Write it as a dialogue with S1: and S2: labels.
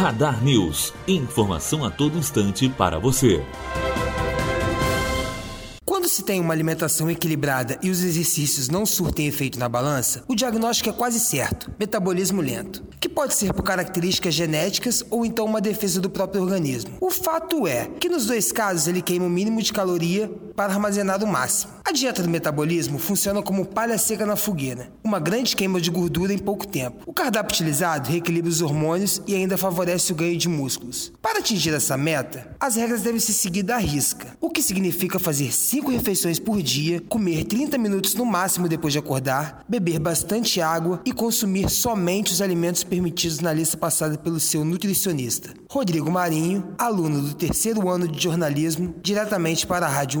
S1: Radar News. Informação a todo instante para você.
S2: Quando se tem uma alimentação equilibrada e os exercícios não surtem efeito na balança, o diagnóstico é quase certo: metabolismo lento, que pode ser por características genéticas ou então uma defesa do próprio organismo. O fato é que nos dois casos ele queima o mínimo de caloria para armazenar o máximo. A dieta do metabolismo funciona como palha seca na fogueira, uma grande queima de gordura em pouco tempo. O cardápio utilizado reequilibra os hormônios e ainda favorece o ganho de músculos. Para atingir essa meta, as regras devem ser seguidas à risca, o que significa fazer 5 refeições por dia, comer 30 minutos no máximo depois de acordar, beber bastante água e consumir somente os alimentos permitidos na lista passada pelo seu nutricionista. Rodrigo Marinho, aluno do terceiro ano de jornalismo, diretamente para a Rádio